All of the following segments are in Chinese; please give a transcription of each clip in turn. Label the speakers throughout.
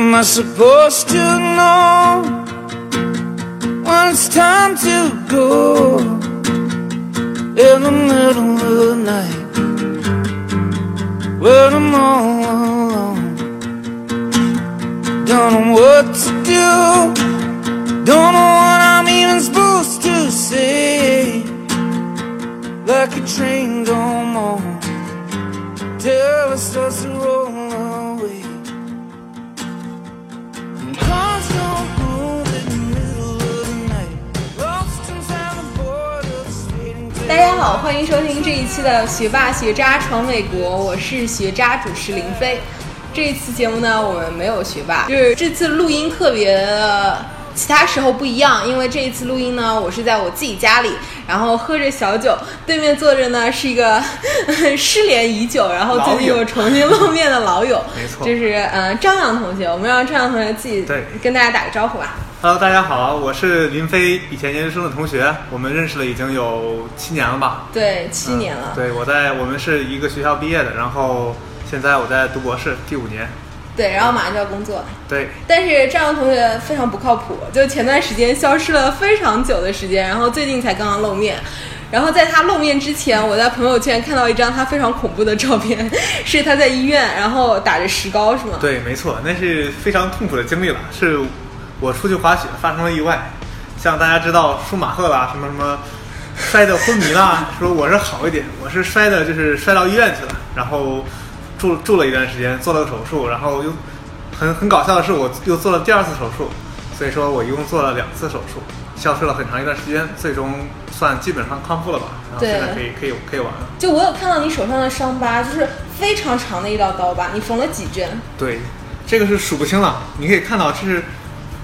Speaker 1: Am I supposed to know when it's time to go? In the middle of the night, when I'm all alone, don't know what to do, don't know what I'm even supposed to say. Like a train gone on till it to roll
Speaker 2: 大家好，欢迎收听这一期的《学霸学渣闯美国》，我是学渣主持林飞。这一期节目呢，我们没有学霸，就是这次录音特别的其他时候不一样，因为这一次录音呢，我是在我自己家里，然后喝着小酒，对面坐着呢是一个 失联已久，然后最近又重新露面的老友，
Speaker 3: 没错
Speaker 2: 就是嗯、呃张扬同学，我们让张扬同学自己跟大家打个招呼吧。
Speaker 3: Hello，大家好，我是林飞，以前研究生的同学，我们认识了已经有七年了吧？
Speaker 2: 对，七年了。
Speaker 3: 嗯对，我在我们是一个学校毕业的，然后现在我在读博士，第五年。
Speaker 2: 对，然后马上就要工作了。
Speaker 3: 对，
Speaker 2: 但是张扬同学非常不靠谱，就前段时间消失了非常久的时间，然后最近才刚刚露面。然后在他露面之前，我在朋友圈看到一张他非常恐怖的照片，是他在医院，然后打着石膏，是吗？
Speaker 3: 对，没错，那是非常痛苦的经历了，是我出去滑雪发生了意外，像大家知道舒马赫啦，什么什么摔得昏迷啦，说我是好一点，我是摔的就是摔到医院去了，然后住住了一段时间，做了个手术，然后又很很搞笑的是，我又做了第二次手术，所以说我一共做了两次手术，消失了很长一段时间，最终算基本上康复了吧，然后
Speaker 2: 对
Speaker 3: 现在可以可以可以玩了。
Speaker 2: 就我有看到你手上的伤疤，就是非常长的一道刀疤，你缝了几针？
Speaker 3: 对，这个是数不清了，你可以看到这是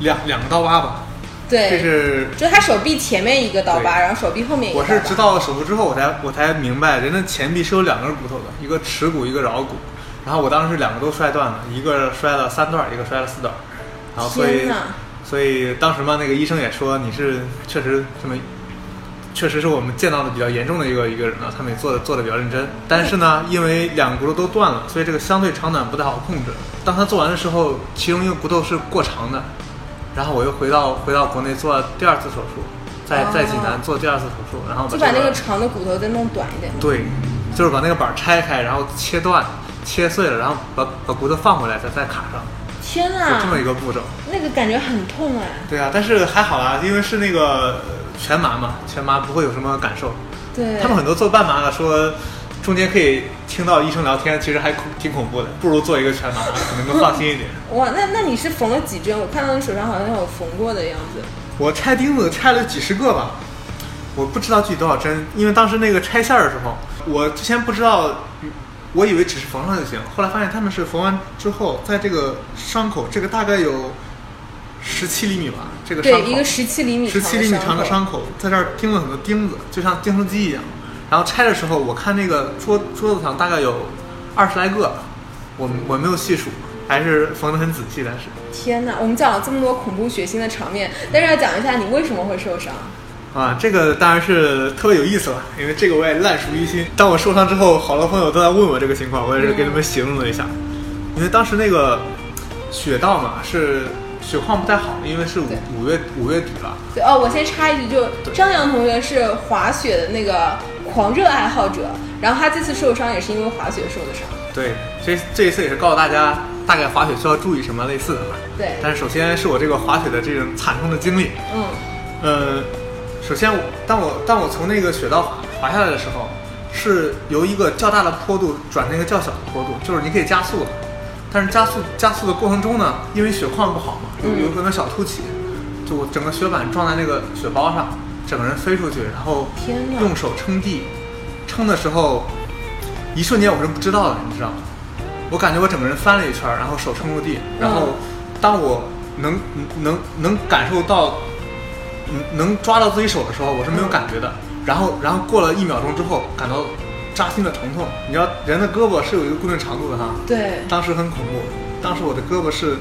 Speaker 3: 两两个刀疤吧，
Speaker 2: 对，
Speaker 3: 这是
Speaker 2: 就他手臂前面一个刀疤，然后手臂后面一个
Speaker 3: 我。是直到手术之后，我才我才明白，人的前臂是有两根骨头的，一个尺骨，一个桡骨。然后我当时两个都摔断了，一个摔了三段，一个摔了四段。然后所以所以当时嘛，那个医生也说你是确实这么，确实是我们见到的比较严重的一个一个人了，他们也做的做的比较认真。但是呢，因为两个骨头都断了，所以这个相对长短不太好控制。当他做完的时候，其中一个骨头是过长的，然后我又回到回到国内做了第二次手术，在在济南做第二次手术，然后
Speaker 2: 就把那个长的骨头再弄短一点。
Speaker 3: 对，就是把那个板儿拆开，然后切断、切碎了，然后把把骨头放回来，再再卡上，
Speaker 2: 天
Speaker 3: 就这么，一个步骤。
Speaker 2: 那个感觉很痛哎。
Speaker 3: 对啊，但是还好啦，因为是那个呃全麻嘛，全麻不会有什么感受。
Speaker 2: 对，
Speaker 3: 他们很多做半麻的说，中间可以听到医生聊天，其实还恐挺恐怖的，不如做一个全麻，可能更放心一点。
Speaker 2: 哇，那那你是缝了几针？我看到你手上好像有缝过的样子。
Speaker 3: 我拆钉子拆了几十个吧，我不知道具体多少针，因为当时那个拆线儿的时候，我之前不知道，我以为只是缝上就行，后来发现他们是缝完之后，在这个伤口，这个大概有十七厘米吧，这个伤
Speaker 2: 对，
Speaker 3: 口，
Speaker 2: 一个十七厘米
Speaker 3: 十七厘米长的。伤口，在这儿钉了很多钉子，就像钉书机一样。然后拆的时候，我看那个桌桌子上大概有二十来个，我我没有细数，还是缝得很仔细，但是。
Speaker 2: 天哪，我们讲了这么多恐怖血腥的场面，但是要讲一下你为什么会受伤。
Speaker 3: 啊，这个当然是特别有意思了，因为这个我也烂熟于心。当我受伤之后，好多朋友都在问我这个情况，我也是给你们形容了一下。因为当时那个雪道嘛，是雪况不太好，因为是五五月五月底了。
Speaker 2: 对哦，我先插一句，就张扬同学是滑雪的那个狂热爱好者，然后他这次受伤也是因为滑雪受的伤。
Speaker 3: 对，这这一次也是告诉大家大概滑雪需要注意什么类似的吧。
Speaker 2: 对，
Speaker 3: 但是首先是我这个滑雪的这种惨痛的经历。
Speaker 2: 嗯，
Speaker 3: 呃，首先我当我当我从那个雪道滑滑下来的时候，是由一个较大的坡度转成一个较小的坡度，就是你可以加速了。但是加速加速的过程中呢，因为雪况不好嘛，有
Speaker 2: 嗯
Speaker 3: 有可能小凸起，就我整个雪板撞在那个雪包上，整个人飞出去，然后用手撑地，撑的时候，一瞬间我是不知道的，你知道吗？我感觉我整个人翻了一圈，然后手撑住地，然后当我能能能感受到，能能抓到自己手的时候，我是没有感觉的。然后然后过了一秒钟之后，感到扎心的疼痛。你知道人的胳膊是有一个固定长度的哈，
Speaker 2: 对，
Speaker 3: 当时很恐怖，当时我的胳膊是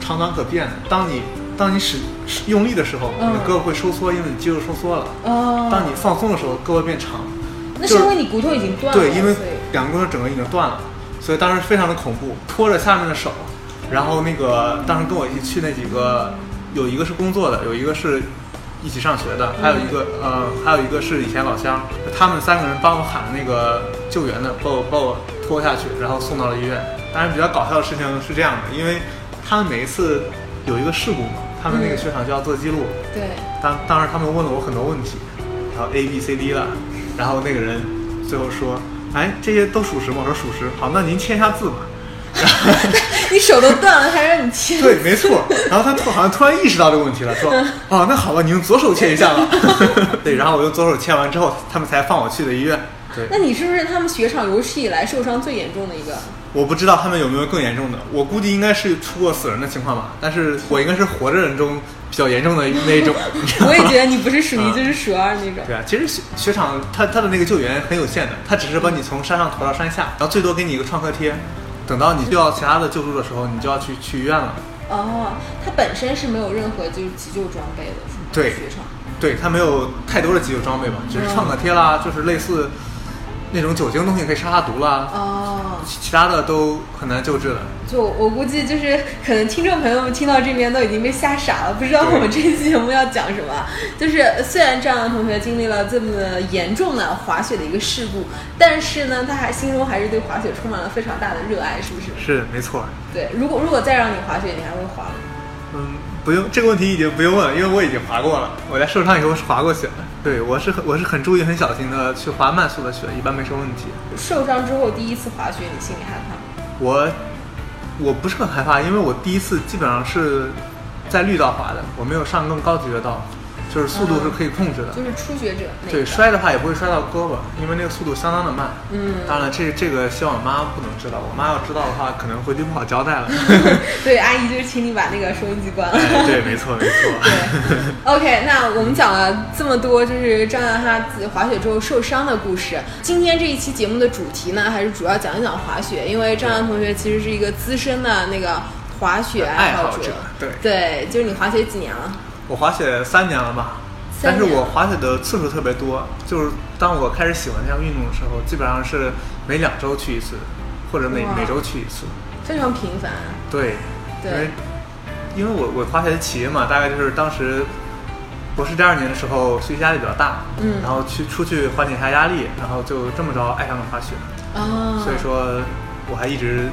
Speaker 3: 长短可变的。当你当你使使用力的时候，
Speaker 2: 嗯
Speaker 3: 你的胳膊会收缩，因为你肌肉收缩了。
Speaker 2: 哦，
Speaker 3: 当你放松的时候，胳膊变长。
Speaker 2: 那
Speaker 3: 是
Speaker 2: 因为你骨头已经断了，
Speaker 3: 对，因为两个骨头整个已经断了，所以当时非常的恐怖，拖着下面的手，然后那个当时跟我一起去那几个，有一个是工作的，有一个是一起上学的，还有一个呃，还有一个是以前老乡。他们三个人帮我喊那个救援的，把我把我拖下去，然后送到了医院。当然比较搞笑的事情是这样的，因为他们每一次有一个事故嘛，他们那个雪场就要做记录。
Speaker 2: 对，
Speaker 3: 当当时他们问了我很多问题，然后 A B C D 了，然后那个人最后说，哎，这些都属实吗？我说属实。好，那您签一下字吧。
Speaker 2: 你手都断了，还让你签？
Speaker 3: 对，没错。然后他突好像突然意识到这个问题了，说，哦，那好吧，你用左手签一下吧。对，然后我用左手签完之后，他们才放我去的医院。对，
Speaker 2: 那你是不是他们雪场有史以来受伤最严重的一个？
Speaker 3: 我不知道他们有没有更严重的，我估计应该是出过死人的情况吧。但是我应该是活着人中比较严重的那一种。
Speaker 2: 我也觉得你不是数一 就是数二那种。
Speaker 3: 对啊，其实雪雪场它它的那个救援很有限的，它只是把你从山上拖到山下，然后最多给你一个创可贴。等到你需要其他的救助的时候，你就要去去医院了。
Speaker 2: 哦，它本身是没有任何就是急救装备的，是吗？
Speaker 3: 对
Speaker 2: 雪场。
Speaker 3: 对，它没有太多的急救装备吧，只是创可贴啦，就是类似那种酒精东西可以杀杀毒啦。
Speaker 2: 哦。
Speaker 3: 其其他的都很难救治的。
Speaker 2: 就我估计，就是可能听众朋友们听到这边都已经被吓傻了，不知道我们这期节目要讲什么。就是虽然张扬同学经历了这么严重的滑雪的一个事故，但是呢，他还心中还是对滑雪充满了非常大的热爱，是不是？
Speaker 3: 是，没错。
Speaker 2: 对，如果如果再让你滑雪，你还会滑吗？
Speaker 3: 嗯，不用，这个问题已经不用问了，因为我已经滑过了。我在受伤以后是滑过雪的。对，我是很我是很注意、很小心的去滑慢速的雪，一般没什么问题。
Speaker 2: 受伤之后第一次滑雪，你心里害怕吗？
Speaker 3: 我我不是很害怕，因为我第一次基本上是在绿道滑的，我没有上更高级的道，就是速度是可以控制的。
Speaker 2: 就是初学者那个。
Speaker 3: 对，摔的话也不会摔到胳膊，因为那个速度相当的慢。
Speaker 2: 嗯。
Speaker 3: 当然了，这这个希望我妈不能知道，我妈要知道的话，可能回去不好交代了。
Speaker 2: 对，阿姨就是请你把那个收音机关了。
Speaker 3: 哎，对，没错，没错。
Speaker 2: 对。OK，那我们讲了这么多，就是张扬他自己滑雪之后受伤的故事。今天这一期节目的主题呢，还是主要讲一讲滑雪，因为张扬同学其实是一个资深的那个滑雪
Speaker 3: 爱
Speaker 2: 好
Speaker 3: 者。对。
Speaker 2: 对，就是你滑雪几年了？
Speaker 3: 我滑雪三年了吧。但是我滑雪的次数特别多，就是当我开始喜欢这项运动的时候，基本上是每两周去一次，或者每每周去一次，
Speaker 2: 非常频繁。
Speaker 3: 对，因为因为我我滑雪的起因嘛，大概就是当时博士第二年的时候，学习压力比较大，
Speaker 2: 嗯，
Speaker 3: 然后去出去缓解一下压力，然后就这么着爱上了滑雪。
Speaker 2: 哦，
Speaker 3: 所以说我还一直。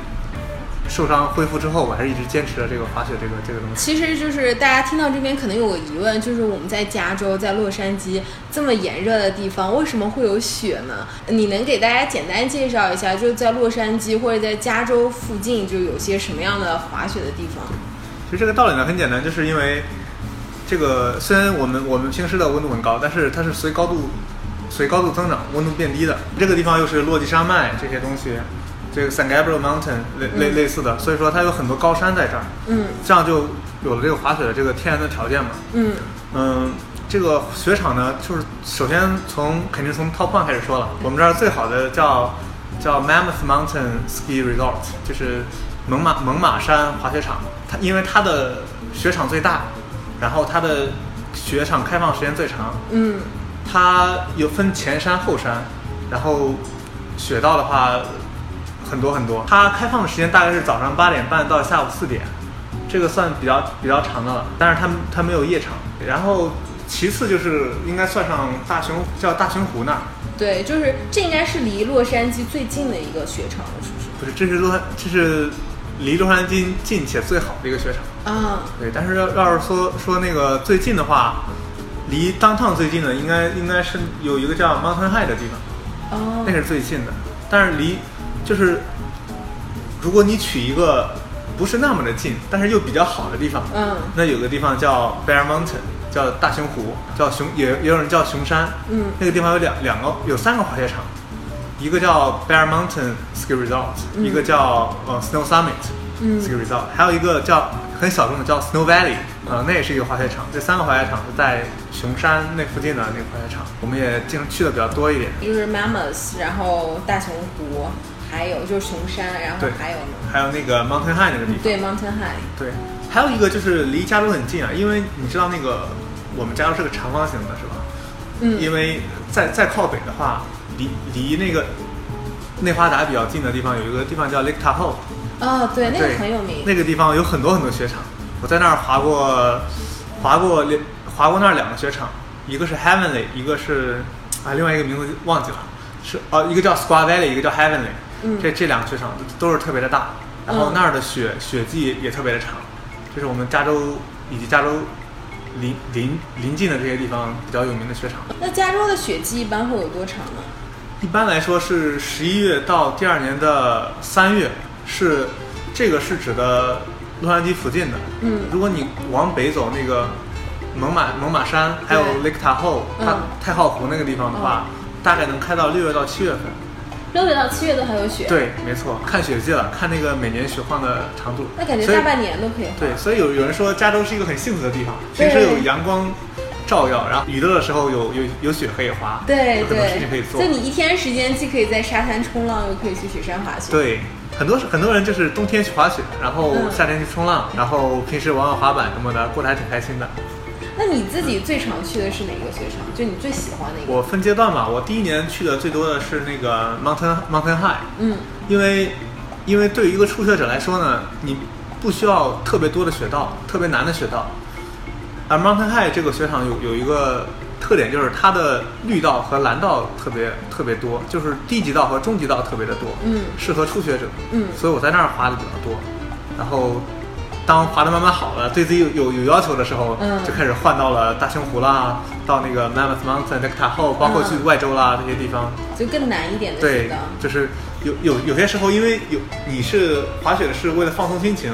Speaker 3: 受伤恢复之后，我还是一直坚持了这个滑雪这个这个东西。
Speaker 2: 其实就是大家听到这边可能有个疑问，就是我们在加州，在洛杉矶这么炎热的地方，为什么会有雪呢？你能给大家简单介绍一下，就是在洛杉矶或者在加州附近，就有些什么样的滑雪的地方？
Speaker 3: 其实这个道理呢很简单，就是因为这个虽然我们我们平时的温度很高，但是它是随高度随高度增长，温度变低的。这个地方又是落基山脉这些东西。这个 San Gabriel Mountain 类类类似的，所以说它有很多高山在这儿，
Speaker 2: 嗯，
Speaker 3: 这样就有了这个滑雪的这个天然的条件嘛，
Speaker 2: 嗯。
Speaker 3: 嗯，这个雪场呢，就是首先从肯定从 Top One 开始说了，我们这儿最好的叫叫 Mammoth Mountain Ski Resort，就是猛犸猛犸山滑雪场，它因为它的雪场最大，然后它的雪场开放时间最长，
Speaker 2: 嗯，
Speaker 3: 它有分前山后山，然后雪道的话。很多很多，它开放的时间大概是早上八点半到下午四点，这个算比较比较长的了。但是它它没有夜场。然后其次就是应该算上大熊叫大熊湖那儿。
Speaker 2: 对，就是这应该是离洛杉矶最近的一个雪场了，是不是？
Speaker 3: 不是，这是洛这是离洛杉矶近且最好的一个雪场。
Speaker 2: 啊。
Speaker 3: 对，但是要要是说说那个最近的话，离当趟最近的应该应该是有一个叫 Mountain High 的地方。
Speaker 2: 哦。
Speaker 3: 那是最近的，但是离。就是，如果你取一个不是那么的近，但是又比较好的地方，
Speaker 2: 嗯，
Speaker 3: 那有个地方叫 Bear Mountain，叫大熊湖，叫熊也也有人叫熊山，
Speaker 2: 嗯，
Speaker 3: 那个地方有两两个有三个滑雪场，一个叫 Bear Mountain Ski Resort，一个叫呃 Snow Summit Ski Resort，还有一个叫很小众的叫 Snow Valley，呃，那也是一个滑雪场。这三个滑雪场是在熊山那附近的那个滑雪场，我们也经常去的比较多一点。
Speaker 2: 就是 Mammoth，然后大熊湖。还有就是熊山，然后还有呢，
Speaker 3: 还有那个 Mountain High 那个地方。
Speaker 2: 对，Mountain High。
Speaker 3: 对，还有一个就是离加州很近啊，因为你知道那个我们加州是个长方形的，是吧？
Speaker 2: 嗯。
Speaker 3: 因为再再靠北的话，离离那个内华达比较近的地方有一个地方叫 Lake Tahoe，
Speaker 2: 哦，对，那个很有名。
Speaker 3: 那个地方有很多很多雪场，我在那儿滑过，滑过两滑过那儿两个雪场，一个是 Heavenly，一个是啊另外一个名字忘记了，是哦、一个叫 Squaw Valley，一个叫 Heavenly，、
Speaker 2: 嗯
Speaker 3: 这这两个雪场都是特别的大，然后
Speaker 2: 嗯
Speaker 3: 那儿的雪雪季也特别的长，这是我们加州以及加州邻邻邻近的这些地方比较有名的雪场。
Speaker 2: 那加州的雪季一般会有多长呢？
Speaker 3: 一般来说是十一月到第二年的三月，是这个是指的洛杉矶附近的。
Speaker 2: 嗯
Speaker 3: 如果你往北走那个猛犸猛犸山，还有
Speaker 2: 对
Speaker 3: Lake Tahoe，它
Speaker 2: 嗯
Speaker 3: 太浩湖那个地方的话，大概能开到六月到七月份。
Speaker 2: 六月到七月都还有雪。。
Speaker 3: 对，没错，看雪季了，看那个每年雪况的长度。
Speaker 2: 那感觉大半年都可以滑。
Speaker 3: 对，所以有有人说加州是一个很幸福的地方，平时有阳光照耀，然后雨热的时候有有有雪可以滑，
Speaker 2: 对
Speaker 3: 有很多事情可以，做。
Speaker 2: 就你一天时间既可以在沙滩冲浪，又可以去雪山滑雪。
Speaker 3: 对，很多很多人就是冬天去滑雪，然后
Speaker 2: 嗯
Speaker 3: 夏天去冲浪，然后平时玩玩滑板什么的，过得还挺开心的。
Speaker 2: 那你自己最常去的是哪个雪场？就你最喜欢的一个？
Speaker 3: 我分阶段吧，我第一年去的最多的是那个 Mountain Mountain High，
Speaker 2: 嗯
Speaker 3: 因为因为对于一个初学者来说呢，你不需要特别多的雪道，特别难的雪道。而 Mountain High 这个雪场有有一个特点，就是它的绿道和蓝道特别特别多，就是低级道和中级道特别的多，
Speaker 2: 嗯
Speaker 3: 适合初学者。
Speaker 2: 嗯
Speaker 3: 所以我在那儿滑的比较多。然后当滑的慢慢好了，对自己有有有要求的时候，
Speaker 2: 嗯
Speaker 3: 就开始换到了大熊湖啦，到那个 Mammoth Mountain、Lake Tahoe，包括去
Speaker 2: 嗯
Speaker 3: 外州啦、这些地方。
Speaker 2: 就更难一点的
Speaker 3: 对就是有有有些时候，因为有你是滑雪是为了放松心情，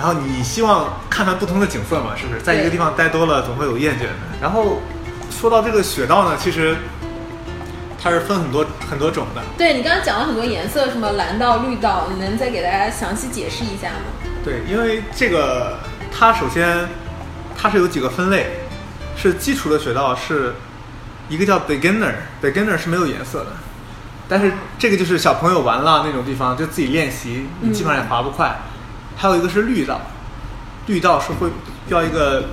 Speaker 3: 然后你希望看看不同的景色嘛，是不是？在一个地方待多了，总会有厌倦的。然后说到这个雪道呢，其实它是分很多很多种的。
Speaker 2: 对你刚刚讲了很多颜色，什么蓝道、绿道，你能再给大家详细解释一下吗？
Speaker 3: 对，因为这个它首先它是有几个分类，是基础的雪道是一个叫 beginner，beginner 是没有颜色的，但是这个就是小朋友玩了那种地方就自己练习，你基本上也滑不快。还有一个是绿道，绿道是会标一个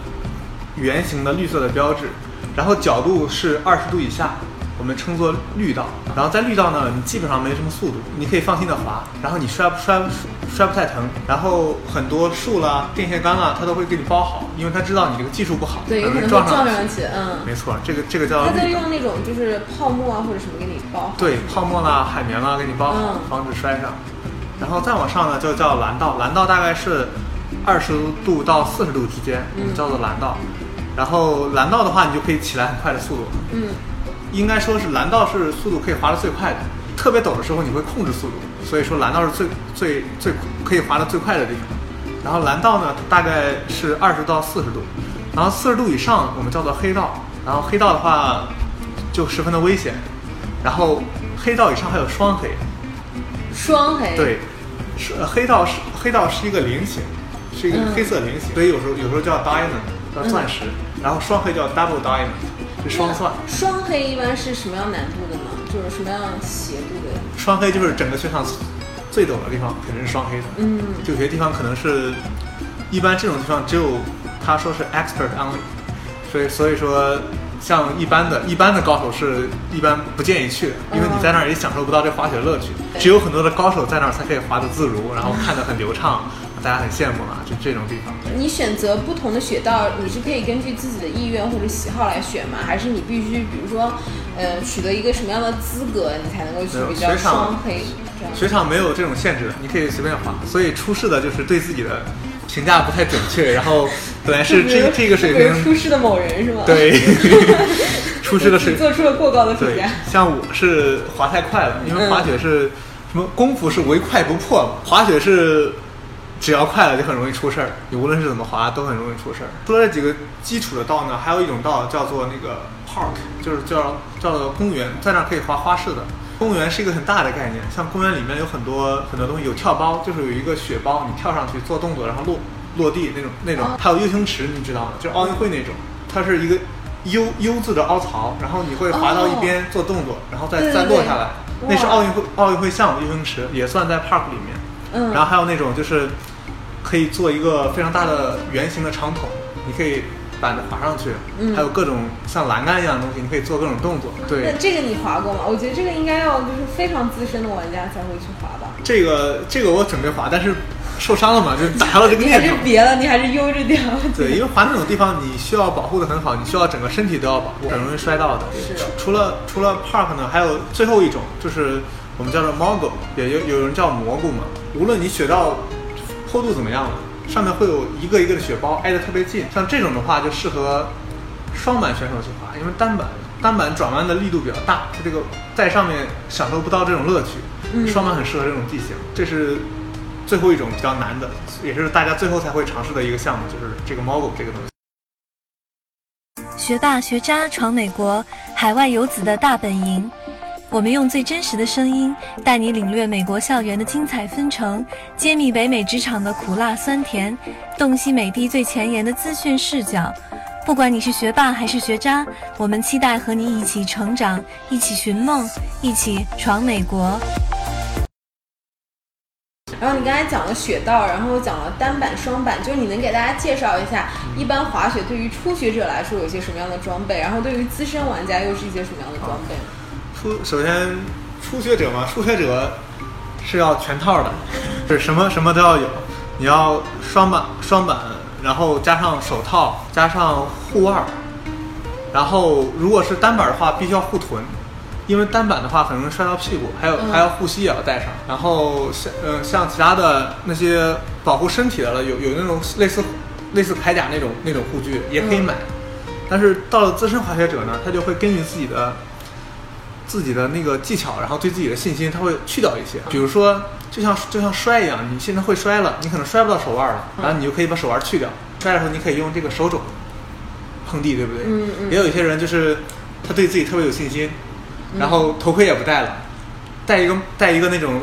Speaker 3: 圆形的绿色的标志，然后角度是二十度以下，我们称作绿道。然后在绿道呢，你基本上没什么速度，你可以放心的滑，然后你摔不摔摔不太疼。然后很多树啦、电线杆啦，它都会给你包好，因为它知道你这个技术不好，
Speaker 2: 对，有可能
Speaker 3: 撞上去。
Speaker 2: 嗯。
Speaker 3: 没错，这个这个叫
Speaker 2: 它在。用那种就是泡沫啊或者什么给你包好。
Speaker 3: 对，泡沫啦、海绵啦，给你包好，
Speaker 2: 嗯
Speaker 3: 防止摔上。然后再往上呢，就叫蓝道，蓝道大概是二十度到四十度之间，我们
Speaker 2: 嗯
Speaker 3: 叫做蓝道。然后蓝道的话，你就可以起来很快的速度。
Speaker 2: 嗯，
Speaker 3: 应该说是蓝道是速度可以滑的最快的，特别陡的时候你会控制速度，所以说蓝道是最最最可以滑的最快的地方。然后蓝道呢，大概是二十到四十度，然后四十度以上我们叫做黑道，然后黑道的话就十分的危险。然后黑道以上还有双黑，
Speaker 2: 双黑。
Speaker 3: 对，是呃黑道是黑道是一个菱形，是一个
Speaker 2: 嗯
Speaker 3: 黑色菱形，所以有时候有时候叫 diamond 叫钻石，然后双黑叫 double diamond 是双算。
Speaker 2: 双黑一般是什么样难度的呢？就是什么样斜度的？
Speaker 3: 双黑就是整个雪场最陡的地方，肯定是双黑的。
Speaker 2: 嗯，
Speaker 3: 就有些地方可能是，一般这种地方只有他说是 expert only，所以所以说像一般的一般的高手是一般不建议去的，因为你在那儿也享受不到这滑雪乐趣。只有很多的高手在那儿才可以滑得自如，然后看得很流畅，大家很羡慕啊，就这种地方。
Speaker 2: 你选择不同的雪道，你是可以根据自己的意愿或者喜好来选吗？还是你必须，比如说，呃，取得一个什么样的资格，你才能够去比较
Speaker 3: 雪场
Speaker 2: 双黑？
Speaker 3: 雪场没有这种限制的，你可以随便滑，所以出事的就是对自己的评价不太准确，然后本来是这这个水平，
Speaker 2: 出事的某人是吗？，
Speaker 3: 对，出事的水
Speaker 2: 做出了过高的评
Speaker 3: 对
Speaker 2: 价。，
Speaker 3: 像我是滑太快了，因为
Speaker 2: 嗯
Speaker 3: 滑雪是、什么功夫是唯快不破嘛，滑雪是只要快了就很容易出事儿，你无论是怎么滑都很容易出事儿。除了这几个基础的道呢，还有一种道叫做那个 park，就是叫叫做公园，在那儿可以滑花式的。公园是一个很大的概念，像公园里面有很多很多东西，有跳包，就是有一个雪包，你跳上去做动作，然后落落地那种那种
Speaker 2: 哦，
Speaker 3: 还有 U 型池，你知道吗？就是奥运会那种，它是一个 U U 字的凹槽，然后你会滑到一边做动作，然后再再落下来，那是奥运会奥运会项目 U 型池，也算在 park 里面。
Speaker 2: 嗯，
Speaker 3: 然后还有那种就是可以做一个非常大的圆形的长筒，你可以板子滑上去，
Speaker 2: 嗯
Speaker 3: 还有各种像栏杆一样的东西，你可以做各种动作。对那，
Speaker 2: 这个你滑过吗？我觉得这个应该要就是非常资深的玩家才会去滑吧。
Speaker 3: 这个这个我准备滑，但是受伤了嘛，就打消了这个
Speaker 2: 你还。是别了，你还是悠着点。
Speaker 3: 对，因为滑那种地方，你需要保护的很好，你需要整个身体都要保护，很容易摔到的。除了除了 park 呢，还有最后一种就是我们叫做 mogul，也有有人叫蘑菇嘛。无论你雪道坡度怎么样了，上面会有一个一个的雪包挨得特别近，像这种的话就适合双板选手去滑，因为单板单板转弯的力度比较大，它这个在上面享受不到这种乐趣。
Speaker 2: 嗯
Speaker 3: 双板很适合这种地形，这是最后一种比较难的，也是大家最后才会尝试的一个项目，就是这个 mogul 这个东西。
Speaker 4: 学霸学渣闯美国，海外游子的大本营。我们用最真实的声音，带你领略美国校园的精彩纷呈，揭秘北美职场的苦辣酸甜，洞悉美的最前沿的资讯视角。不管你是学霸还是学渣，我们期待和你一起成长，一起寻梦，一起闯美国。
Speaker 2: 然后你刚才讲了雪道，然后又讲了单板、双板，就是你能给大家介绍一下，一般滑雪对于初学者来说有些什么样的装备，然后对于资深玩家又是一些什么样的装备？
Speaker 3: 初首先初学者嘛，初学者是要全套的，就 是什么什么都要有。你要双板双板，然后加上手套，加上护腕儿，然后如果是单板的话，必须要护臀，因为单板的话很容易摔到屁股，还有、
Speaker 2: 嗯
Speaker 3: 还要护膝也要带上。然后像呃像其他的那些保护身体的了，有有那种类似类似铠甲那种那种护具也可以买。但是到了资深滑雪者呢，他就会根据自己的自己的那个技巧，然后对自己的信心，他会去掉一些。比如说，就像就像摔一样，你现在会摔了，你可能摔不到手腕了，然后你就可以把手腕去掉。摔的时候，你可以用这个手肘碰地，对不对？
Speaker 2: 嗯嗯
Speaker 3: 也有一些人就是他对自己特别有信心，然后头盔也不戴了，戴一个戴一个那种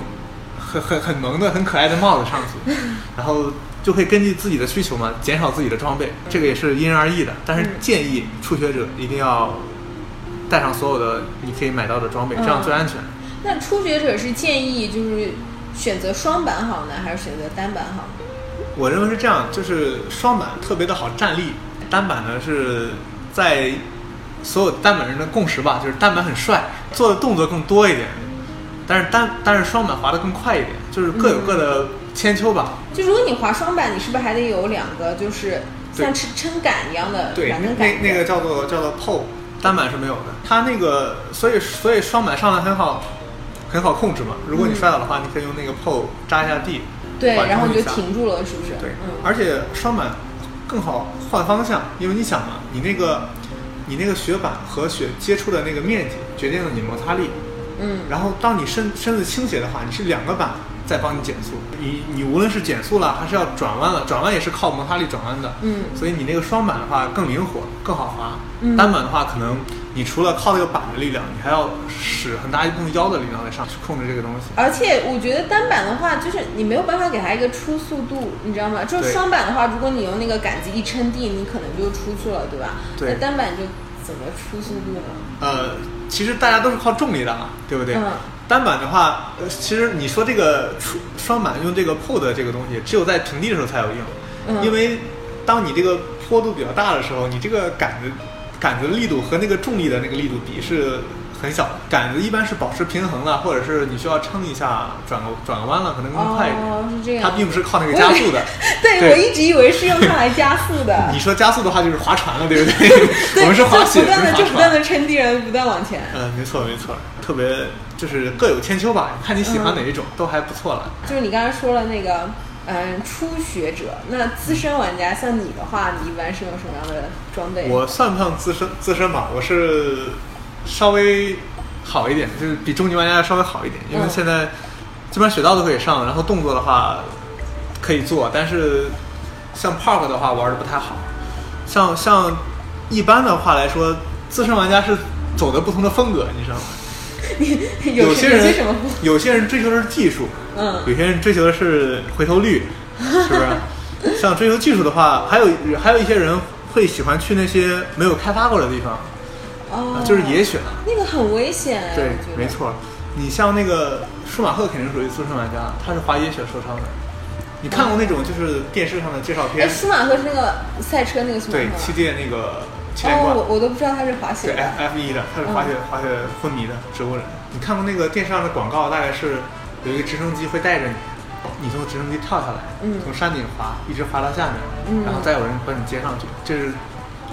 Speaker 3: 很很很萌的、很可爱的帽子上去，然后就会根据自己的需求嘛，减少自己的装备。这个也是因人而异的，但是
Speaker 2: 嗯
Speaker 3: 建议初学者一定要带上所有的你可以买到的装备，这样
Speaker 2: 嗯
Speaker 3: 最安全。
Speaker 2: 那初学者是建议就是选择双板好呢，还是选择单板好？
Speaker 3: 我认为是这样，就是双板特别的好站立，单板呢是在所有单板人的共识吧，就是单板很帅，做的动作更多一点，但是单但是双板滑得更快一点，就是各有各的千秋吧。
Speaker 2: 就如果你滑双板，你是不是还得有两个就是像撑撑杆一样的
Speaker 3: 对，那那个叫做叫做 pole，单板是没有的。它那个所以所以双板上来很好很好控制嘛。如果你摔倒的话，你可以用那个 pole 扎一下地，
Speaker 2: 对，然后你就停住了，是不是？
Speaker 3: 对，
Speaker 2: 嗯，
Speaker 3: 而且双板更好换方向，因为你想嘛，你那个你那个雪板和雪接触的那个面积决定了你摩擦力，
Speaker 2: 嗯，
Speaker 3: 然后当你身身子倾斜的话，你是两个板在帮你减速，你你无论是减速了还是要转弯了，转弯也是靠摩擦力转弯的，
Speaker 2: 嗯
Speaker 3: 所以你那个双板的话更灵活，更好滑，
Speaker 2: 嗯
Speaker 3: 单板的话可能你除了靠那个板的力量，你还要使很大一部分腰的力量来上去控制这个东西。
Speaker 2: 而且我觉得单板的话，就是你没有办法给它一个初速度，你知道吗？就是双板的话，如果你用那个杆子一撑地，你可能就出去了，对吧？
Speaker 3: 对
Speaker 2: 那单板就怎么出速度呢？
Speaker 3: 呃，其实大家都是靠重力的嘛，对不对？
Speaker 2: 嗯
Speaker 3: 单板的话，呃，其实你说这个双双板用这个 pole 的这个东西，只有在平地的时候才有用，
Speaker 2: 嗯。
Speaker 3: 因为当你这个坡度比较大的时候，你这个杆子杆子的力度和那个重力的那个力度比是很小的。杆子一般是保持平衡了，或者是你需要撑一下转个转个弯了，可能更快一点。
Speaker 2: 哦，是这样。
Speaker 3: 它并不是靠那个加速的。
Speaker 2: 对，
Speaker 3: 对
Speaker 2: 我一直以为是用它来加速的。
Speaker 3: 你说加速的话就是划船了，对不对？我们是滑雪，
Speaker 2: 就不断的
Speaker 3: 不划船。
Speaker 2: 就不断的撑地，然后不断往前。
Speaker 3: 嗯，没错没错，特别就是各有千秋吧，看你喜欢哪一种、都还不错了。
Speaker 2: 就是你刚才说了那个，嗯，初学者，那资深玩家像你的话，你一般是用什么样的装备？
Speaker 3: 我算不上资深资深吧，我是稍微好一点，就是比中级玩家要稍微好一点，因为
Speaker 2: 嗯
Speaker 3: 现在基本上雪道都可以上，然后动作的话可以做，但是像 Park 的话玩的不太好，像像一般的话来说，资深玩家是走的不同的风格，你知道吗？
Speaker 2: 有
Speaker 3: 些人有些人追求的是技术，
Speaker 2: 嗯
Speaker 3: 有些人追求的是回头率，是不是？像追求技术的话，还有还有一些人会喜欢去那些没有开发过的地方，
Speaker 2: 哦
Speaker 3: 啊，就是野雪了。
Speaker 2: 那个很危险哎，
Speaker 3: 对。没错。你像那个舒马赫肯定属于资深玩家，他是滑野雪受伤的。你看过那种就是电视上的介绍
Speaker 2: 哎，
Speaker 3: 片？
Speaker 2: 舒马赫是那个赛车那个什么
Speaker 3: 对，
Speaker 2: 赫吗。
Speaker 3: 七届那个七连
Speaker 2: 哦，
Speaker 3: 冠。
Speaker 2: 我我都不知道他是滑雪
Speaker 3: 对
Speaker 2: 的。
Speaker 3: F F 一的，他是滑雪、滑雪昏迷的植物人。你看过那个电视上的广告？大概是有一个直升机会带着你，你从直升机跳下来，
Speaker 2: 嗯
Speaker 3: 从山顶滑，一直滑到下面，
Speaker 2: 嗯
Speaker 3: 然后再有人把你接上去。这是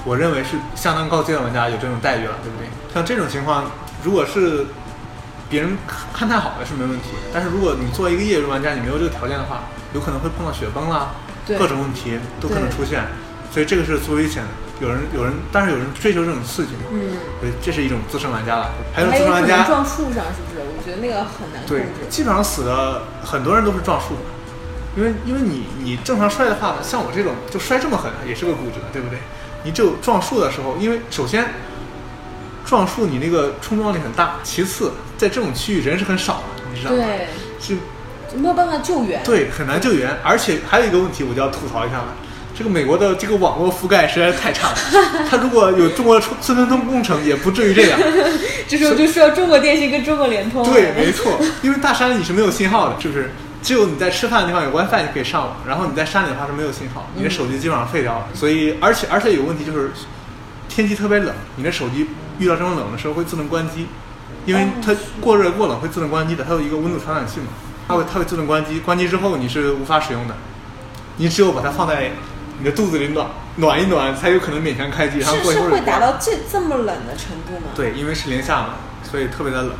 Speaker 3: 我认为是相当高阶的玩家有这种待遇了，对不对？像这种情况，如果是别人看看太好了是没问题，但是如果你作为一个业余玩家，你没有这个条件的话，有可能会碰到雪崩啦，各种问题都可能出现，所以这个是最危险的。有人有人，但是有人追求这种刺激嘛，
Speaker 2: 嗯，
Speaker 3: 对，这是一种资深玩家了。还有资深玩家，
Speaker 2: 撞树上，是不是？我觉得那个很难控
Speaker 3: 对，基本上死的很多人都是撞树的，因为因为你你正常摔的话，像我这种就摔这么狠，也是个骨折，对不对？你只有撞树的时候，因为首先撞树你那个冲撞力很大，其次在这种区域人是很少的，你知道吗？
Speaker 2: 对，
Speaker 3: 是
Speaker 2: 就没有办法救援。
Speaker 3: 对，很难救援，而且还有一个问题，我就要吐槽一下了。这个美国的这个网络覆盖实在是太差了，它如果有中国的村村通工程，也不至于这样。
Speaker 2: 这时候就需要中国电信跟中国联通了。
Speaker 3: 对，没错，因为大山你是没有信号的，是不是？只有你在吃饭的地方有 WiFi，你可以上网，然后你在山里的话是没有信号，你的手机基本上废掉了。所以，而且而且有个问题就是，天气特别冷，你的手机遇到这种冷的时候会自动关机，因为它过热过冷会自动关机的，它有一个温度传感器嘛，它会它会自动关机，关机之后你是无法使用的，你只有把它放在你的肚子里暖暖一暖，才有可能勉强开机，然后
Speaker 2: 是
Speaker 3: 过一会儿
Speaker 2: 会达到这这么冷的程度吗？
Speaker 3: 对，因为是零下嘛，所以特别的冷，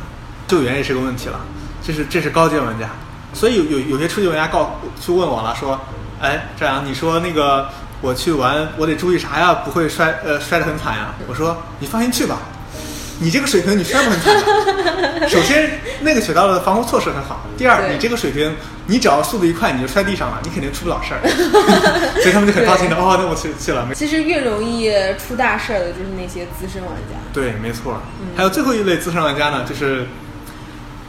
Speaker 3: 救援也是个问题了。这是这是高阶玩家，所以有有有些初级玩家告去问我了，说，哎，这样你说那个我去玩，我得注意啥呀？不会摔呃摔得很惨呀？我说你放心去吧，你这个水平你摔不很惨的。首先那个雪道的防护措施很好，第二你这个水平，你只要速度一快你就摔地上了，你肯定出不了事儿。所以他们就很放心的，哦，那我去去了。
Speaker 2: 其实越容易出大事儿的就是那些资深玩家。
Speaker 3: 对，没错。还有最后一类资深玩家呢，就是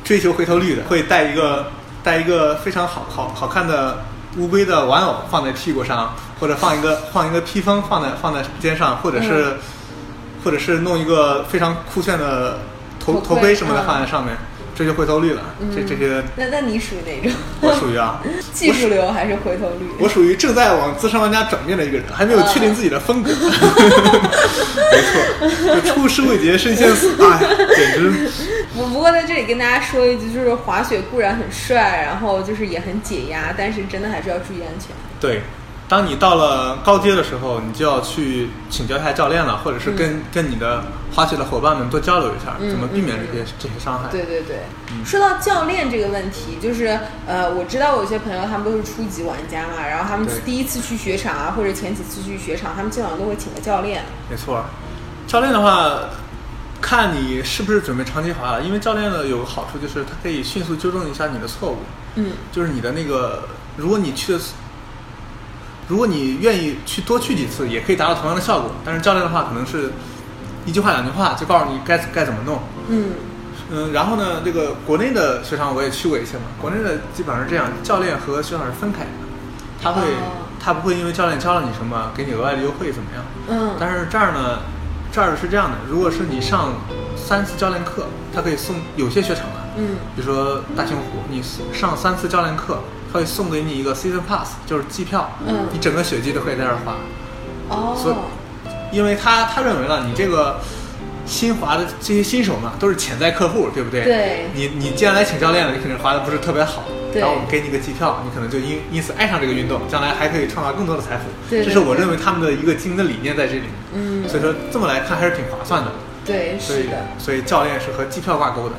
Speaker 3: 追求回头率的，会带一个带一个非常好好好看的乌龟的玩偶放在屁股上，或者放一个放一个披风放在放在肩上，或者是、或者是弄一个非常酷炫的头
Speaker 2: 头盔
Speaker 3: 什么的
Speaker 2: 嗯。
Speaker 3: 放在上面，追求回头率了。这这些
Speaker 2: 那那你属于哪种？
Speaker 3: 我属于啊，
Speaker 2: 技术流还是回头率？
Speaker 3: 我属于正在往资深玩家转变的一个人，还没有确定自己的风格。没错，就出师未捷身先死，哎，简直。
Speaker 2: 我不过在这里跟大家说一句，就是滑雪固然很帅，然后就是也很解压，但是真的还是要注意安全。
Speaker 3: 对，当你到了高阶的时候，你就要去请教一下教练了，或者是跟、跟你的滑雪的伙伴们多交流一下，
Speaker 2: 嗯
Speaker 3: 怎么避免这些、这些伤害。
Speaker 2: 对对对，说到教练这个问题，就是呃，我知道我有些朋友他们都是初级玩家嘛，然后他们第一次去雪场啊，或者前几次去雪场，他们基本上都会请个教练。
Speaker 3: 没错，教练的话，看你是不是准备长期滑了，因为教练呢有个好处就是他可以迅速纠正一下你的错误，
Speaker 2: 嗯。
Speaker 3: 就是你的那个，如果你去的次，如果你愿意去多去几次，也可以达到同样的效果。但是教练的话，可能是一句话两句话就告诉你该该怎么弄。
Speaker 2: 嗯
Speaker 3: 嗯，然后呢，这个国内的雪场我也去过一些嘛，国内的基本上是这样，教练和雪场是分开的，他会、
Speaker 2: 哦
Speaker 3: 他不会因为教练教了你什么，给你额外的优惠怎么样？
Speaker 2: 嗯，
Speaker 3: 但是这儿呢，这儿是这样的，如果是你上三次教练课，他可以送有些雪场啊，
Speaker 2: 嗯
Speaker 3: 比如说大兴湖，你上三次教练课，他会送给你一个 season pass，就是季票，
Speaker 2: 嗯
Speaker 3: 你整个雪季都可以在这儿滑，所以
Speaker 2: 哦，
Speaker 3: 因为他他认为呢，你这个新滑的这些新手嘛，都是潜在客户，对不对？
Speaker 2: 对
Speaker 3: 你你既然来请教练了，你肯定滑的不是特别好，
Speaker 2: 对
Speaker 3: 然后我们给你个机票，你可能就因因此爱上这个运动，将来还可以创造更多的财富。
Speaker 2: 对对
Speaker 3: 这是我认为他们的一个经营的理念在这里。
Speaker 2: 嗯，
Speaker 3: 所以说这么来看还是挺划算的。
Speaker 2: 对，
Speaker 3: 所以
Speaker 2: 是的，
Speaker 3: 所以教练是和机票挂钩的。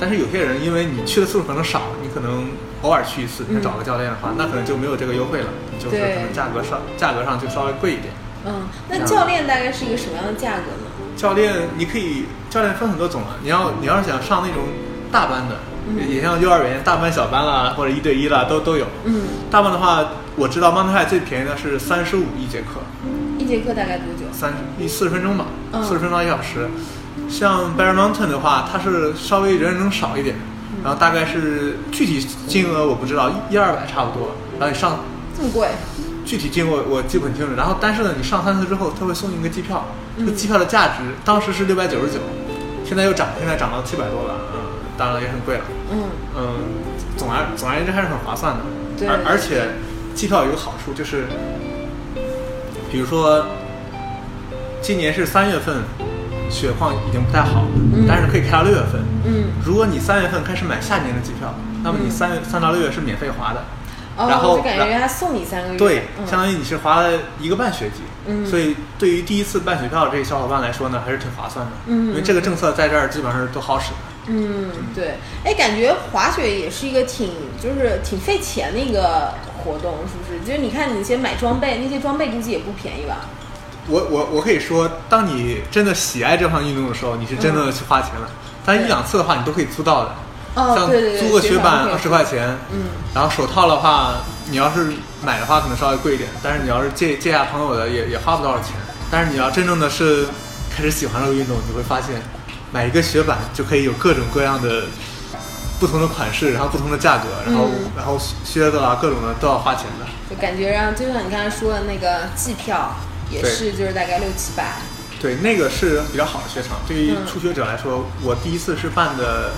Speaker 3: 但是有些人因为你去的次数可能少，你可能偶尔去一次，你
Speaker 2: 嗯
Speaker 3: 找个教练的话，那可能就没有这个优惠了，就是可能价格上价格上就稍微贵一点。
Speaker 2: 嗯，那教练大概是一个什么样的价格呢？
Speaker 3: 教练你可以，教练分很多种啊。你要你要是想上那种大班的，
Speaker 2: 嗯
Speaker 3: 也像幼儿园大班、小班啦，或者一对一啦，都都有。
Speaker 2: 嗯，
Speaker 3: 大班的话，我知道 Mountain 最便宜的是三十五一节课，
Speaker 2: 一节课大概多久？
Speaker 3: 三一四十分钟吧，
Speaker 2: 嗯
Speaker 3: 四十分钟到一小时。像 Bear Mountain 的话，它是稍微人能少一点，
Speaker 2: 嗯
Speaker 3: 然后大概是具体金额我不知道，一一二百差不多。然后你上
Speaker 2: 这么贵？
Speaker 3: 具体金额我记不很清楚。然后但是呢，你上三次之后，他会送你一个机票，这个
Speaker 2: 嗯
Speaker 3: 机票的价值当时是六百九十九，现在又涨，现在涨到七百多了，嗯，当然也很贵了。
Speaker 2: 嗯，
Speaker 3: 嗯，总而总而言之还是很划算的。
Speaker 2: 对
Speaker 3: 而而且机票有个好处就是，比如说今年是三月份，雪况已经不太好，但是可以开到六月份。
Speaker 2: 嗯，
Speaker 3: 如果你三月份开始买下年的机票，那么你三月三到六月是免费滑的。
Speaker 2: 哦，
Speaker 3: 然后
Speaker 2: 就感觉人家送你三个月，
Speaker 3: 对，
Speaker 2: 嗯
Speaker 3: 相当于你是滑了一个半学期，
Speaker 2: 嗯
Speaker 3: 所以对于第一次办雪票的这些小伙伴来说呢，还是挺划算的，
Speaker 2: 嗯
Speaker 3: 因为这个政策在这儿基本上是都好使的。
Speaker 2: 嗯，对，哎，感觉滑雪也是一个挺就是挺费钱的一个活动，是不是？就是你看你先买装备，那些装备估计也不便宜吧？
Speaker 3: 我我我可以说，当你真的喜爱这项运动的时候，你是真的去花钱了。但一两次的话，你都可以租到的。
Speaker 2: 哦，
Speaker 3: 像
Speaker 2: 对对对，
Speaker 3: 租个雪板二十块钱，
Speaker 2: 嗯，
Speaker 3: 然后手套的话，你要是买的话可能稍微贵一点，但是你要是借借下朋友的也也花不多少钱。但是你要真正的是开始喜欢这个运动，你会发现买一个雪板就可以有各种各样的不同的款式，然后不同的价格，然后、
Speaker 2: 嗯
Speaker 3: 然后靴子啊各种的都要花钱的。
Speaker 2: 就感觉让就像你刚才说的那个季票也是就是大概六七百，
Speaker 3: 对，那个是比较好的雪场。对于
Speaker 2: 嗯
Speaker 3: 初学者来说，我第一次是办的，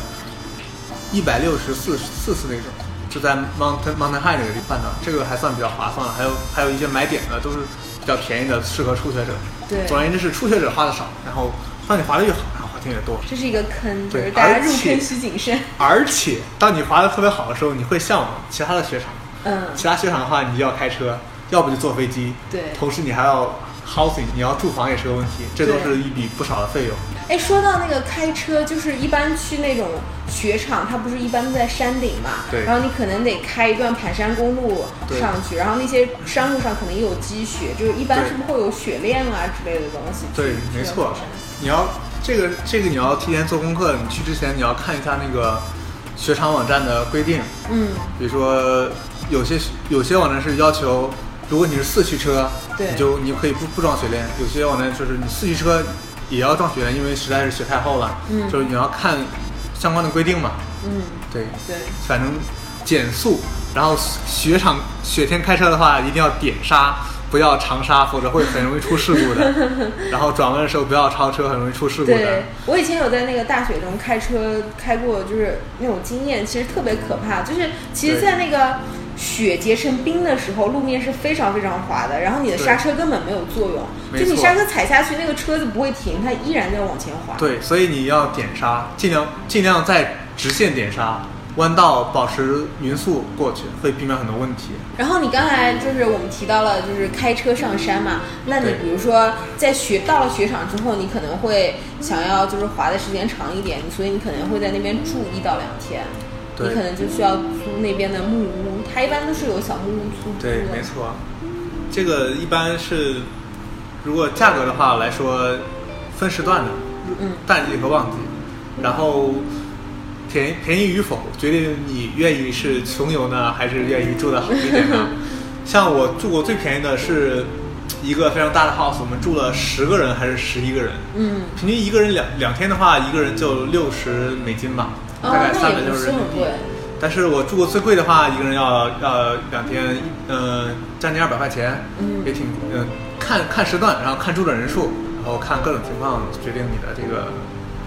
Speaker 3: 一百六十四四次那种，就在 Mountain Mountain High 那个地方办的，这个还算比较划算了。还有还有一些买点的都是比较便宜的，适合初学者。
Speaker 2: 对
Speaker 3: 总而言之是初学者花的少，然后当你滑的越好，然后滑钱越多。
Speaker 2: 这是一个坑，就
Speaker 3: 对
Speaker 2: 是大家入坑需谨慎。
Speaker 3: 而且当你滑的特别好的时候，你会向往其他的雪场。
Speaker 2: 嗯，
Speaker 3: 其他雪场的话，你就要开车，要不就坐飞机。
Speaker 2: 对
Speaker 3: 同时你还要 housing，你要住房也是个问题，这都是一笔不少的费用。
Speaker 2: 哎，说到那个开车，就是一般去那种雪场，它不是一般都在山顶嘛？
Speaker 3: 对
Speaker 2: 然后你可能得开一段盘山公路上去，然后那些山路上可能也有积雪，就是一般是不是会有雪链啊之类的东西？
Speaker 3: 对，没错。你要这个这个你要提前做功课，你去之前你要看一下那个雪场网站的规定，
Speaker 2: 嗯，
Speaker 3: 比如说有些有些网站是要求，如果你是四驱车，你就你可以不不装雪链；有些网站就是你四驱车也要装雪链，因为实在是雪太厚了，
Speaker 2: 嗯
Speaker 3: 就是你要看相关的规定嘛。
Speaker 2: 嗯，
Speaker 3: 对，
Speaker 2: 对，
Speaker 3: 反正减速，然后雪场雪天开车的话，一定要点刹，不要长刹，否则会很容易出事故的。然后转弯的时候不要超车，很容易出事故的
Speaker 2: 对。我以前有在那个大雪中开车开过，就是那种经验，其实特别可怕。就是其实，在那个雪结成冰的时候，路面是非常非常滑的，然后你的刹车根本没有作用，就你刹车踩下去，那个车子不会停，它依然在往前滑。
Speaker 3: 对，所以你要点刹，尽量尽量在直线点刹，弯道保持匀速过去，会避免很多问题。
Speaker 2: 然后你刚才就是我们提到了，就是开车上山嘛。那你比如说在雪到了雪场之后，你可能会想要就是滑的时间长一点，所以你可能会在那边住一到两天。
Speaker 3: 对
Speaker 2: 你可能就需要租那边的木屋，它一般都是有小木屋租租。
Speaker 3: 对，没。错。这个一般是，如果价格的话来说，分时段的，
Speaker 2: 嗯
Speaker 3: 淡季和旺季，然后便宜便宜与否，决定你愿意是穷游呢，还是愿意住的好一点呢？像我住过最便宜的是一个非常大的 house，我们住了十个人还是十一个人，
Speaker 2: 嗯，
Speaker 3: 平均一个人两两天的话，一个人就六十美金吧，
Speaker 2: 哦，
Speaker 3: 大概
Speaker 2: 那
Speaker 3: 三百六十人民币。但是我住过最贵的话，一个人要要两天，嗯、将近二百块钱，
Speaker 2: 嗯
Speaker 3: 也挺，嗯、看看时段，然后看住的人数，然后看各种情况决定你的这个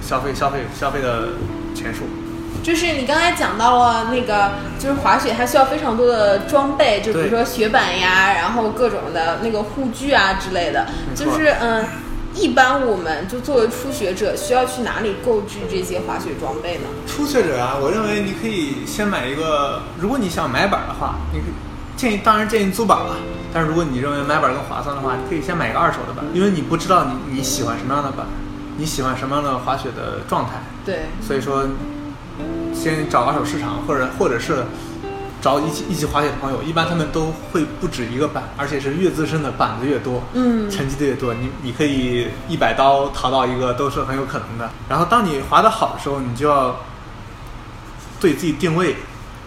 Speaker 3: 消费消费消费的钱数。
Speaker 2: 就是你刚才讲到了那个，就是滑雪它需要非常多的装备，就比如说雪板呀，然后各种的那个护具啊之类的。就是嗯，一般我们就作为初学者，需要去哪里购置这些滑雪装备呢？
Speaker 3: 初学者啊，我认为你可以先买一个，如果你想买板的话，你可以建议当然建议租板了。但是如果你认为买板更划算的话，你可以先买一个二手的板，因为你不知道你你喜欢什么样的板，你喜欢什么样的滑雪的状态。
Speaker 2: 对，
Speaker 3: 所以说，先找二手市场，或者或者是找一起一起滑雪的朋友，一般他们都会不止一个板，而且是越资深的板子越多，
Speaker 2: 嗯
Speaker 3: 成绩的越多，你你可以一百刀淘到一个都是很有可能的。然后当你滑得好的时候，你就要对自己定位，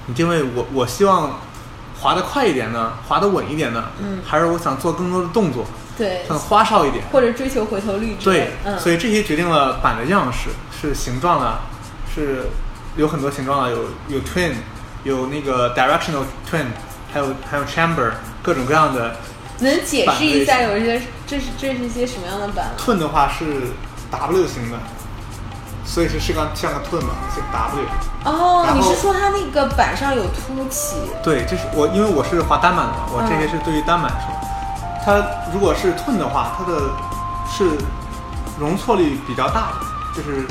Speaker 3: 你定位我我希望滑得快一点呢，滑得稳一点呢，
Speaker 2: 嗯
Speaker 3: 还是我想做更多的动作，
Speaker 2: 对，
Speaker 3: 很花哨一点。
Speaker 2: 或者追求回头率
Speaker 3: 对。，
Speaker 2: 嗯，
Speaker 3: 所以这些决定了板的样式，是形状啦，是有很多形状的，有有 twin，有那个 directional twin，还有还有 chamber，各种各样的。
Speaker 2: 能解释一下有一些这是这是一些什么样的板吗
Speaker 3: ？twin 的话是 W 型的所以是是个像个 twin 嘛，是 W。
Speaker 2: 哦，你是说它那个板上有凸起？
Speaker 3: 对，这是我因为我是滑单板的嘛，我这些是对于单板说。它如果是 twin 的话，它的是容错率比较大的，就是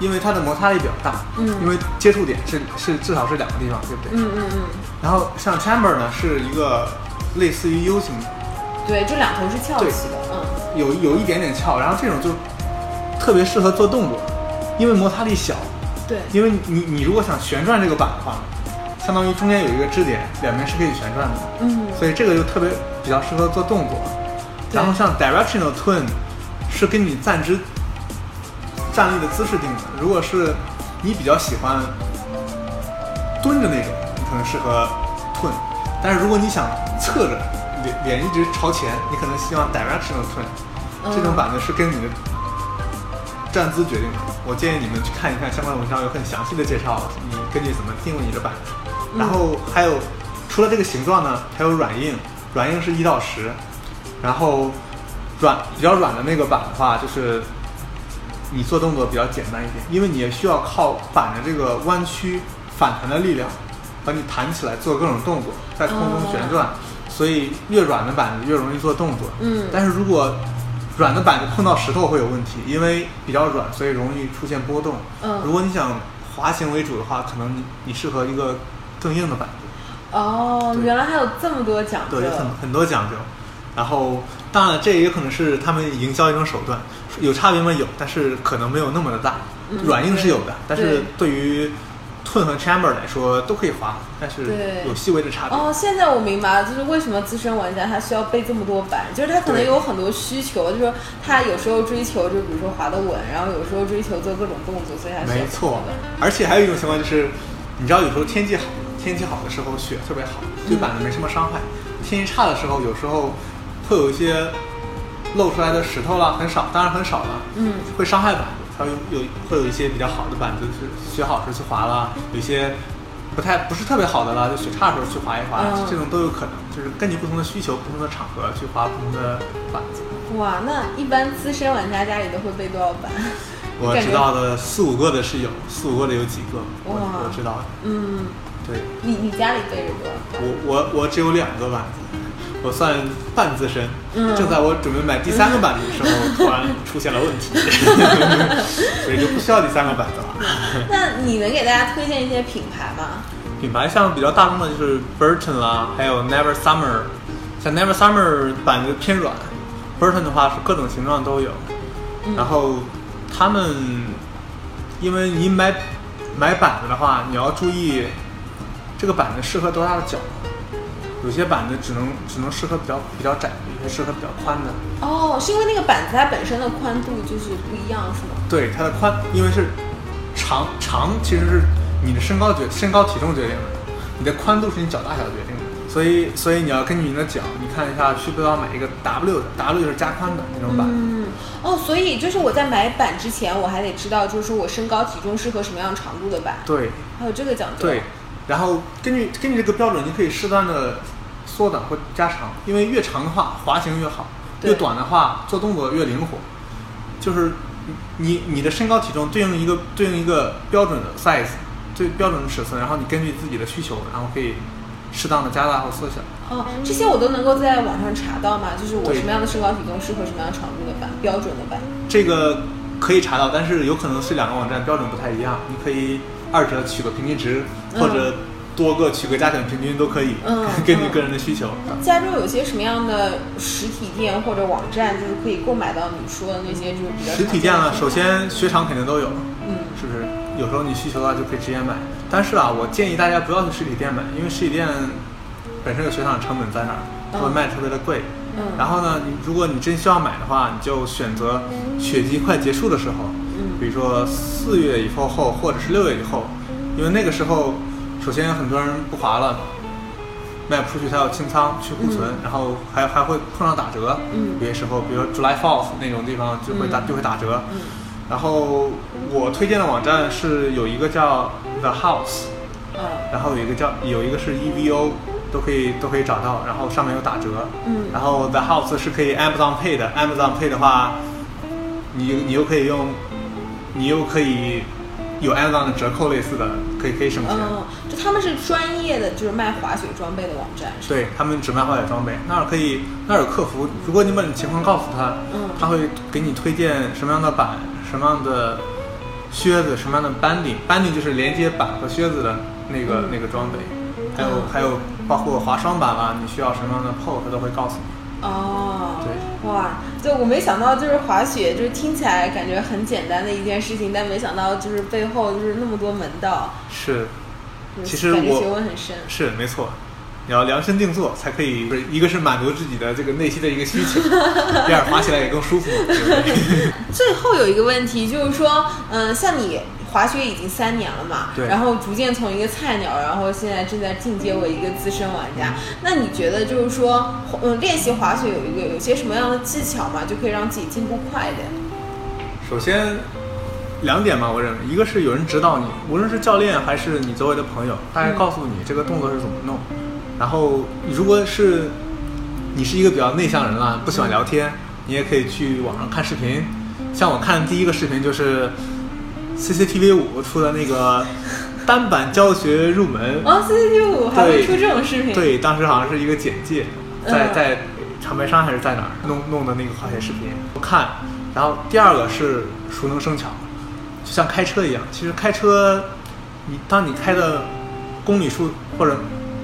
Speaker 3: 因为它的摩擦力比较大，
Speaker 2: 嗯。
Speaker 3: 因为接触点是是至少是两个地方，对不对？
Speaker 2: 嗯嗯嗯，
Speaker 3: 然后像 chamber 呢是一个类似于 U 型。的，
Speaker 2: 对，这两头是翘起的，嗯。
Speaker 3: 有有一点点翘，然后这种就特别适合做动作，因为摩擦力小，
Speaker 2: 对，
Speaker 3: 因为你你如果想旋转这个板的话，相当于中间有一个支点，两边是可以旋转的，
Speaker 2: 嗯。
Speaker 3: 所以这个就特别比较适合做动作。然后像 directional twin 是跟你站姿站立的姿势定的，如果是你比较喜欢蹲着那种，你可能适合 twin，但是如果你想侧着脸脸一直朝前，你可能希望 directional twin。
Speaker 2: 嗯
Speaker 3: 这种板子是跟你的站姿决定的。我建议你们去看一看相关文章，有很详细的介绍，你根据怎么定位你的板子。然后还有除了这个形状呢，还有软硬，软硬是一到十，然后软比较软的那个板的话，就是你做动作比较简单一点，因为你也需要靠板的这个弯曲反弹的力量，把你弹起来做各种动作，在空中旋转。所以越软的板子越容易做动作。
Speaker 2: 嗯
Speaker 3: 但是如果软的板子碰到石头会有问题，因为比较软，所以容易出现波动。
Speaker 2: 嗯
Speaker 3: 如果你想滑行为主的话，可能你你适合一个更硬的板子。
Speaker 2: 哦，原来还有这么多讲究
Speaker 3: 对，，有很很多讲究。然后，当然了，这也有可能是他们营销一种手段，有差别吗？有，但是可能没有那么的大。
Speaker 2: 嗯
Speaker 3: 软硬是有的
Speaker 2: 对，
Speaker 3: 但是对于 twin 和 chamber 来说都可以滑，但是有细微的差别。
Speaker 2: 哦，现在我明白了，就是为什么资深玩家他需要背这么多板，就是他可能有很多需求，就是说他有时候追求，就比如说滑得稳，然后有时候追求做各种动作，所以他
Speaker 3: 没错
Speaker 2: 的，
Speaker 3: 而且还有一种情况就是，你知道有时候天气好，天气好的时候雪特别好，对板子没什么伤害。天气差的时候，有时候会有一些露出来的石头啦，很少，当然很少了，
Speaker 2: 嗯，
Speaker 3: 会伤害板子。它有有会有一些比较好的板子是学好时去滑啦，有一些不太不是特别好的啦，就雪差的时候去滑一滑，
Speaker 2: 嗯
Speaker 3: 这种都有可能，就是根据不同的需求、不同的场合去滑不同的板子。
Speaker 2: 哇，那一般资深玩家家里都会备多少板？
Speaker 3: 我知道的四五个的是有，四五个的有几个，我
Speaker 2: 哇
Speaker 3: 我知道的。
Speaker 2: 嗯，
Speaker 3: 对
Speaker 2: 你你家里备着多少？
Speaker 3: 我我我只有两个板子，我算半资深。
Speaker 2: 嗯
Speaker 3: 正在我准备买第三个板子的时候，突然出现了问题，所以就不需要第三个板子了。
Speaker 2: 那你能给大家推荐一些品牌吗？
Speaker 3: 品牌像比较大众的就是 Burton 啦，还有 Never Summer。像 Never Summer 板子偏软，Burton 的话是各种形状都有。
Speaker 2: 嗯
Speaker 3: 然后他们，因为你买买板子的话，你要注意这个板子适合多大的脚。有些板子只能只能适合比较比较窄，有些适合比较宽的。
Speaker 2: 哦，是因为那个板子它本身的宽度就是不一样，是吗？
Speaker 3: 对，它的宽，因为是长长，其实是你的身高决身高体重决定的，你的宽度是你脚大小决定的。所以所以你要根据你的脚，你看一下需不需要买一个 W 的，W 就是加宽的那种板。
Speaker 2: 嗯，哦，所以就是我在买板之前，我还得知道，就是说我身高体重适合什么样长度的板，
Speaker 3: 对
Speaker 2: 还有这个讲究。
Speaker 3: 对，然后根据根据这个标准，你可以适当的缩短或加长，因为越长的话滑行越好，越短的话做动作越灵活。就是你你的身高体重对应一个对应一个标准的 size，最标准的尺寸，然后你根据自己的需求，然后可以适当的加大或缩小。
Speaker 2: 哦，这些我都能够在网上查到嘛，就是我什么样的身高体重适合什么样长度的板，标准的板。
Speaker 3: 这个可以查到，但是有可能是两个网站标准不太一样，你可以二者取个平均值，
Speaker 2: 嗯
Speaker 3: 或者多个取个加减平均都可以，
Speaker 2: 嗯
Speaker 3: 根据
Speaker 2: 嗯
Speaker 3: 个人的需求。
Speaker 2: 加州有些什么样的实体店或者网站，就是可以购买到你说的那些就是比较
Speaker 3: 实体店呢，首先雪场肯定都有，
Speaker 2: 嗯
Speaker 3: 是不是？有时候你需求的话就可以直接买。但是啊，我建议大家不要去实体店买，因为实体店本身有雪场的成本在那儿，它会
Speaker 2: 嗯
Speaker 3: 卖得特别的贵。
Speaker 2: 嗯，
Speaker 3: 然后呢，你如果你真需要买的话，你就选择雪季快结束的时候，
Speaker 2: 嗯
Speaker 3: 比如说四月以后后，或者是六月以后，因为那个时候，首先很多人不划了，卖不出去，他要清仓去库存，然后还还会碰上打折。
Speaker 2: 嗯
Speaker 3: 有些时候，比如说 July Fourth 那种地方就会打、
Speaker 2: 嗯
Speaker 3: 就会打折。
Speaker 2: 嗯
Speaker 3: 然后我推荐的网站是有一个叫 The House，
Speaker 2: 嗯
Speaker 3: 然后有一个叫有一个是 EVO，都可以都可以找到，然后上面有打折。
Speaker 2: 嗯
Speaker 3: 然后 The House 是可以 Amazon Pay 的，Amazon Pay 的话，你你又可以用你又可以有 Amazon 的折扣类似的，可以可以省钱。
Speaker 2: 嗯，就他们是专业的，就是卖滑雪装备的网站，
Speaker 3: 对他们只卖滑雪装备，那儿可以，那儿有客服。如果你把你情况告诉他，
Speaker 2: 嗯
Speaker 3: 他会给你推荐什么样的板、什么样的靴子、什么样的 banding，banding 就是连接板和靴子的那个、那个装备，还有、
Speaker 2: 嗯
Speaker 3: 还有包括滑双板啦，你需要什么样的 pole，他都会告诉你。
Speaker 2: 哦，
Speaker 3: 对，
Speaker 2: 哇，就我没想到，就是滑雪，就是听起来感觉很简单的一件事情，但没想到就是背后就是那么多门道，
Speaker 3: 是其实
Speaker 2: 感觉
Speaker 3: 我
Speaker 2: 学问很深。
Speaker 3: 是没错。你要量身定做才可以，不是一个是满足自己的这个内心的一个需求，第二滑起来也更舒服，对对？
Speaker 2: 最后有一个问题就是说，嗯、像你滑雪已经三年了嘛，
Speaker 3: 对
Speaker 2: 然后逐渐从一个菜鸟，然后现在正在进阶为一个资深玩家，那你觉得就是说，嗯，练习滑雪有一个有些什么样的技巧嘛，就可以让自己进步快一点？
Speaker 3: 首先两点嘛，我认为一个是有人指导你，无论是教练还是你周围的朋友，大概告诉你这个动作是怎么弄。然后如果是你是一个比较内向人啦，不喜欢聊天，你也可以去网上看视频。像我看第一个视频就是 CCTV 五出的那个单板教学入门，
Speaker 2: 哦，CCTV 五还会出这种视频？，
Speaker 3: 对，当时好像是一个简介，在
Speaker 2: 嗯
Speaker 3: 在长白山还是在哪儿弄弄的那个滑雪视频，我看。然后第二个是熟能生巧，就像开车一样。其实开车，你当你开的公里数或者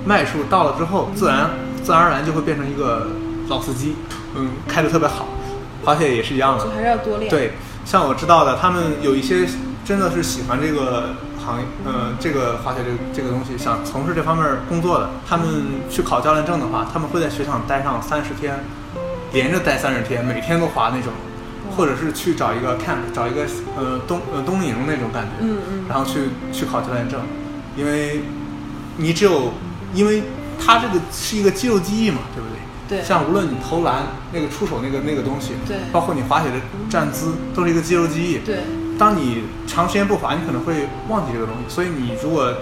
Speaker 3: 迈数到了之后，自然自然而然就会变成一个老司机，嗯，开的特别好。滑雪也是一样的
Speaker 2: 就，还是要多练。，
Speaker 3: 对，像我知道的，他们有一些真的是喜欢这个行业，呃，这个滑雪这个这个东西，想从事这方面工作的，他们去考教练证的话，他们会在雪场待上三十天，连着待三十天，每天都滑那种，或者是去找一个 camp，找一个呃冬呃冬令营那种感觉，
Speaker 2: 嗯嗯。
Speaker 3: 然后去去考教练证，因为你只有因为它这个是一个肌肉记忆嘛，对不对？
Speaker 2: 对。
Speaker 3: 像无论你投篮那个出手那个那个东西，
Speaker 2: 对。
Speaker 3: 包括你滑雪的站姿，都是一个肌肉记忆。
Speaker 2: 对，
Speaker 3: 当你长时间不滑，你可能会忘记这个东西，所以你如果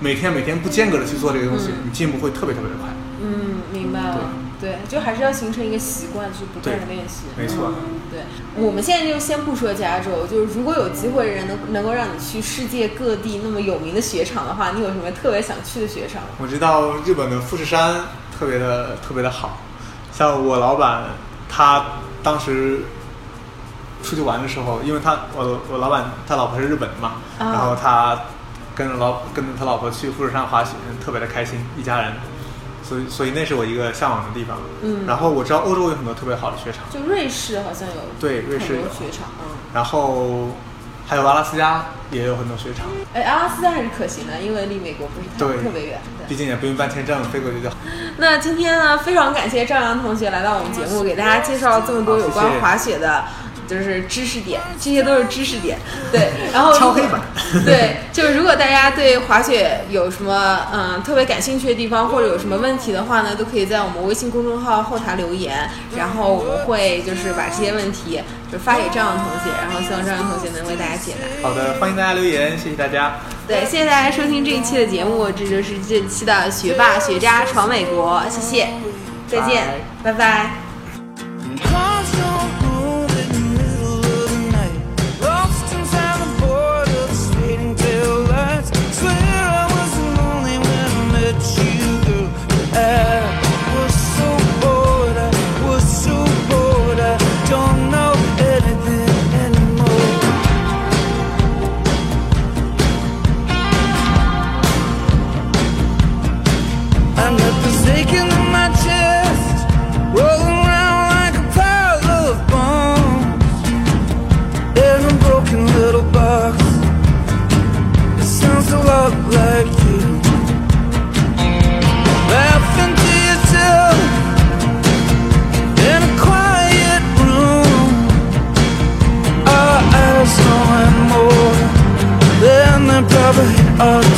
Speaker 3: 每天每天不间隔的去做这个东西，
Speaker 2: 嗯
Speaker 3: 你进步会特别特别的快。
Speaker 2: 嗯，明白了。对，就还是要形成一个习惯，去不断的练习。
Speaker 3: 没错
Speaker 2: 嗯对，我们现在就先不说加州，就是如果有机会人能能够让你去世界各地那么有名的雪场的话，你有什么特别想去的雪场？
Speaker 3: 我知道日本的富士山特别的特别的好，像我老板他当时出去玩的时候，因为他我我老板他老婆是日本的嘛，
Speaker 2: 啊
Speaker 3: 然后他跟着老跟着他老婆去富士山滑雪，特别的开心，一家人。所以，所以那是我一个向往的地方。
Speaker 2: 嗯
Speaker 3: 然后我知道欧洲有很多特别好的雪场，
Speaker 2: 就瑞士好像有
Speaker 3: 对瑞士有
Speaker 2: 很多雪场，嗯。
Speaker 3: 然后还有阿拉斯加也有很多雪场，
Speaker 2: 哎，阿拉斯加还是可行的，因为离美国不是特别远。对
Speaker 3: 毕竟也不用办签证，飞过去就好。
Speaker 2: 那今天呢，非常感谢赵阳同学来到我们节目，给大家介绍了这么多有关滑雪的。就是知识点，这些都是知识点，对。然后
Speaker 3: 敲黑板
Speaker 2: 对，就是如果大家对滑雪有什么嗯特别感兴趣的地方，或者有什么问题的话呢，都可以在我们微信公众号后台留言，然后我们会就是把这些问题就发给张扬同学，然后希望张扬同学能为大家解答。
Speaker 3: 好的，欢迎大家留言，谢谢大家。
Speaker 2: 对，谢谢大家收听这一期的节目，这就是这期的学霸学渣闯美国，谢谢，再见，拜拜
Speaker 1: cover it oh, up